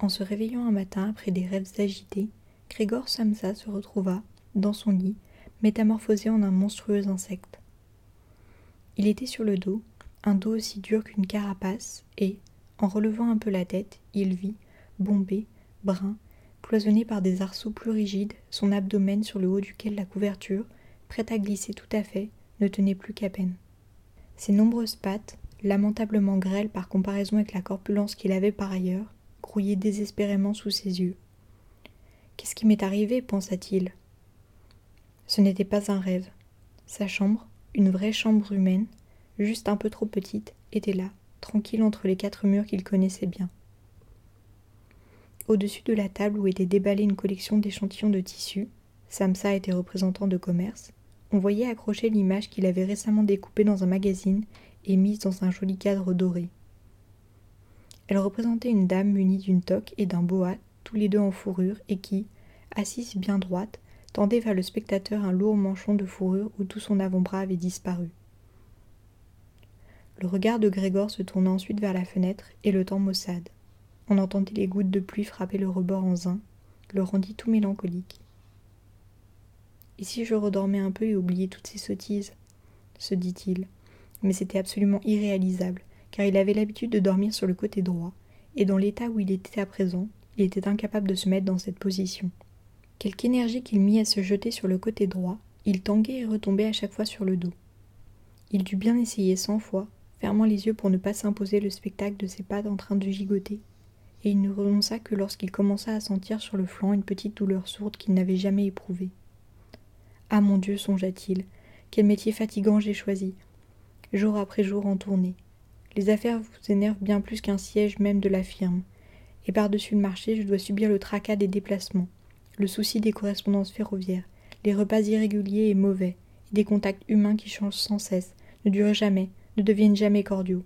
En se réveillant un matin après des rêves agités, Grégor Samsa se retrouva, dans son lit, métamorphosé en un monstrueux insecte. Il était sur le dos, un dos aussi dur qu'une carapace, et, en relevant un peu la tête, il vit, bombé, brun, cloisonné par des arceaux plus rigides, son abdomen sur le haut duquel la couverture, prête à glisser tout à fait, ne tenait plus qu'à peine. Ses nombreuses pattes, lamentablement grêles par comparaison avec la corpulence qu'il avait par ailleurs, désespérément sous ses yeux. Qu'est-ce qui m'est arrivé pensa-t-il. Ce n'était pas un rêve. Sa chambre, une vraie chambre humaine, juste un peu trop petite, était là, tranquille entre les quatre murs qu'il connaissait bien. Au-dessus de la table où était déballée une collection d'échantillons de tissus, Samsa était représentant de commerce, on voyait accrocher l'image qu'il avait récemment découpée dans un magazine et mise dans un joli cadre doré. Elle représentait une dame munie d'une toque et d'un boa, tous les deux en fourrure, et qui, assise bien droite, tendait vers le spectateur un lourd manchon de fourrure où tout son avant-bras avait disparu. Le regard de Grégor se tourna ensuite vers la fenêtre et le temps maussade. On entendit les gouttes de pluie frapper le rebord en zin, le rendit tout mélancolique. Et si je redormais un peu et oubliais toutes ces sottises se dit-il. Mais c'était absolument irréalisable, car il avait l'habitude de dormir sur le côté droit, et dans l'état où il était à présent, il était incapable de se mettre dans cette position. Quelque énergie qu'il mit à se jeter sur le côté droit, il tanguait et retombait à chaque fois sur le dos. Il dut bien essayer cent fois, fermant les yeux pour ne pas s'imposer le spectacle de ses pattes en train de gigoter, et il ne renonça que lorsqu'il commença à sentir sur le flanc une petite douleur sourde qu'il n'avait jamais éprouvée. Ah mon Dieu, songea-t-il, quel métier fatigant j'ai choisi. Jour après jour en tournée. Les affaires vous énervent bien plus qu'un siège même de la firme. Et par-dessus le marché, je dois subir le tracas des déplacements, le souci des correspondances ferroviaires, les repas irréguliers et mauvais, et des contacts humains qui changent sans cesse, ne durent jamais, ne deviennent jamais cordiaux.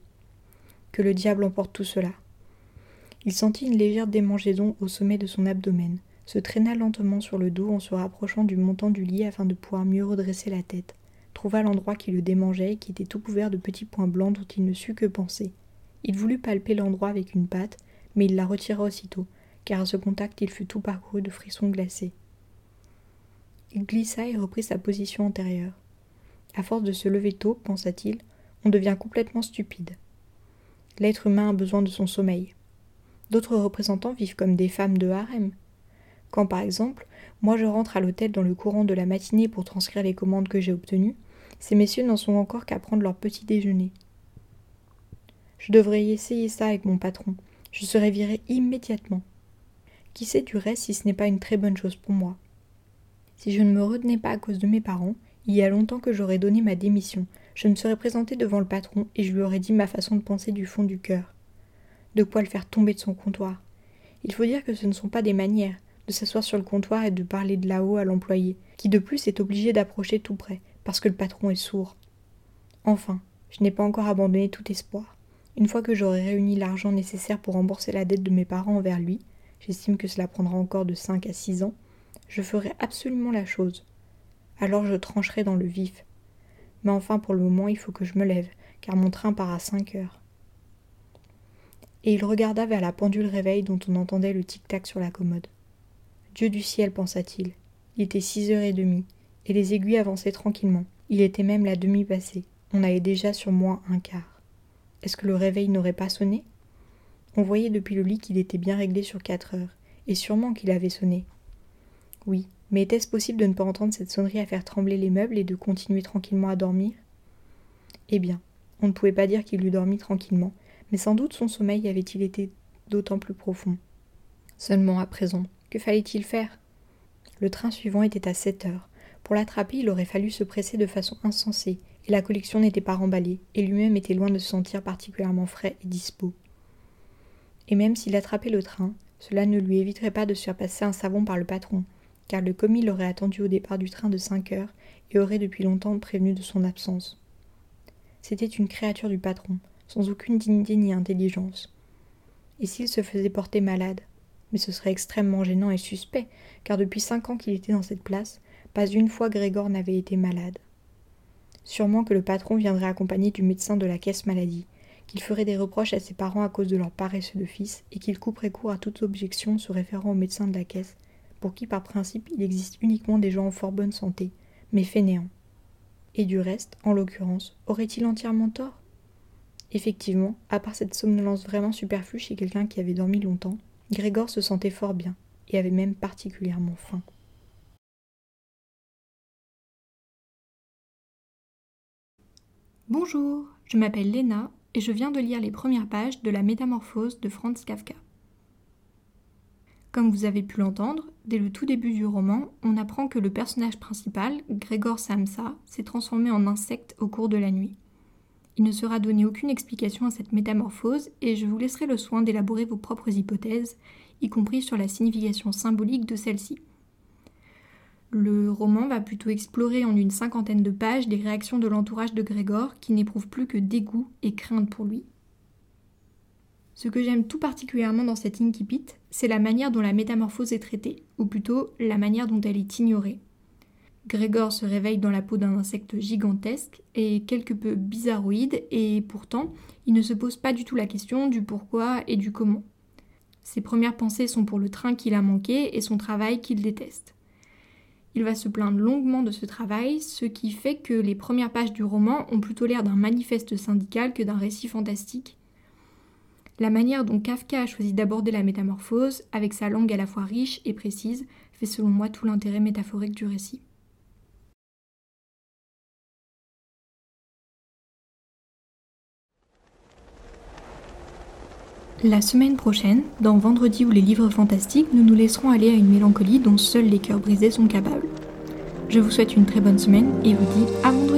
Que le diable emporte tout cela. Il sentit une légère démangeaison au sommet de son abdomen, se traîna lentement sur le dos en se rapprochant du montant du lit afin de pouvoir mieux redresser la tête, trouva l'endroit qui le démangeait et qui était tout couvert de petits points blancs dont il ne sut que penser. Il voulut palper l'endroit avec une patte, mais il la retira aussitôt, car à ce contact il fut tout parcouru de frissons glacés. Il glissa et reprit sa position antérieure. À force de se lever tôt, pensa-t-il, on devient complètement stupide. L'être humain a besoin de son sommeil. D'autres représentants vivent comme des femmes de harem. Quand par exemple, moi je rentre à l'hôtel dans le courant de la matinée pour transcrire les commandes que j'ai obtenues, ces messieurs n'en sont encore qu'à prendre leur petit déjeuner. Je devrais essayer ça avec mon patron. Je serai viré immédiatement. Qui sait du reste si ce n'est pas une très bonne chose pour moi? Si je ne me retenais pas à cause de mes parents, il y a longtemps que j'aurais donné ma démission. Je me serais présenté devant le patron et je lui aurais dit ma façon de penser du fond du cœur. De quoi le faire tomber de son comptoir. Il faut dire que ce ne sont pas des manières, de s'asseoir sur le comptoir et de parler de là-haut à l'employé, qui de plus est obligé d'approcher tout près, parce que le patron est sourd. Enfin, je n'ai pas encore abandonné tout espoir. Une fois que j'aurai réuni l'argent nécessaire pour rembourser la dette de mes parents envers lui, j'estime que cela prendra encore de cinq à six ans, je ferai absolument la chose. Alors je trancherai dans le vif. Mais enfin, pour le moment, il faut que je me lève, car mon train part à cinq heures. Et il regarda vers la pendule réveil dont on entendait le tic-tac sur la commode. Dieu du ciel, pensa-t-il. Il était six heures et demie, et les aiguilles avançaient tranquillement. Il était même la demi passée. On avait déjà sur moi un quart. Est-ce que le réveil n'aurait pas sonné? On voyait depuis le lit qu'il était bien réglé sur quatre heures, et sûrement qu'il avait sonné. Oui, mais était-ce possible de ne pas entendre cette sonnerie à faire trembler les meubles et de continuer tranquillement à dormir? Eh bien, on ne pouvait pas dire qu'il eût dormi tranquillement, mais sans doute son sommeil avait-il été d'autant plus profond. Seulement à présent, que fallait-il faire? Le train suivant était à sept heures. Pour l'attraper, il aurait fallu se presser de façon insensée, et la collection n'était pas remballée, et lui-même était loin de se sentir particulièrement frais et dispos. Et même s'il attrapait le train, cela ne lui éviterait pas de se faire passer un savon par le patron, car le commis l'aurait attendu au départ du train de cinq heures et aurait depuis longtemps prévenu de son absence. C'était une créature du patron, sans aucune dignité ni intelligence. Et s'il se faisait porter malade, mais ce serait extrêmement gênant et suspect, car depuis cinq ans qu'il était dans cette place, pas une fois Grégor n'avait été malade. Sûrement que le patron viendrait accompagné du médecin de la caisse maladie, qu'il ferait des reproches à ses parents à cause de leur paresseux de fils et qu'il couperait court à toute objection se référant au médecin de la caisse, pour qui par principe il existe uniquement des gens en fort bonne santé, mais fainéants. Et du reste, en l'occurrence, aurait-il entièrement tort? Effectivement, à part cette somnolence vraiment superflue chez quelqu'un qui avait dormi longtemps, Grégor se sentait fort bien, et avait même particulièrement faim. Bonjour, je m'appelle Léna et je viens de lire les premières pages de La Métamorphose de Franz Kafka. Comme vous avez pu l'entendre, dès le tout début du roman, on apprend que le personnage principal, Grégor Samsa, s'est transformé en insecte au cours de la nuit. Il ne sera donné aucune explication à cette métamorphose et je vous laisserai le soin d'élaborer vos propres hypothèses, y compris sur la signification symbolique de celle-ci. Le roman va plutôt explorer en une cinquantaine de pages les réactions de l'entourage de Grégor qui n'éprouve plus que dégoût et crainte pour lui. Ce que j'aime tout particulièrement dans cette incipit, c'est la manière dont la métamorphose est traitée, ou plutôt la manière dont elle est ignorée. Grégor se réveille dans la peau d'un insecte gigantesque et quelque peu bizarroïde, et pourtant, il ne se pose pas du tout la question du pourquoi et du comment. Ses premières pensées sont pour le train qu'il a manqué et son travail qu'il déteste. Il va se plaindre longuement de ce travail, ce qui fait que les premières pages du roman ont plutôt l'air d'un manifeste syndical que d'un récit fantastique. La manière dont Kafka a choisi d'aborder la métamorphose, avec sa langue à la fois riche et précise, fait selon moi tout l'intérêt métaphorique du récit. La semaine prochaine, dans Vendredi ou les livres fantastiques, nous nous laisserons aller à une mélancolie dont seuls les cœurs brisés sont capables. Je vous souhaite une très bonne semaine et vous dis à vendredi.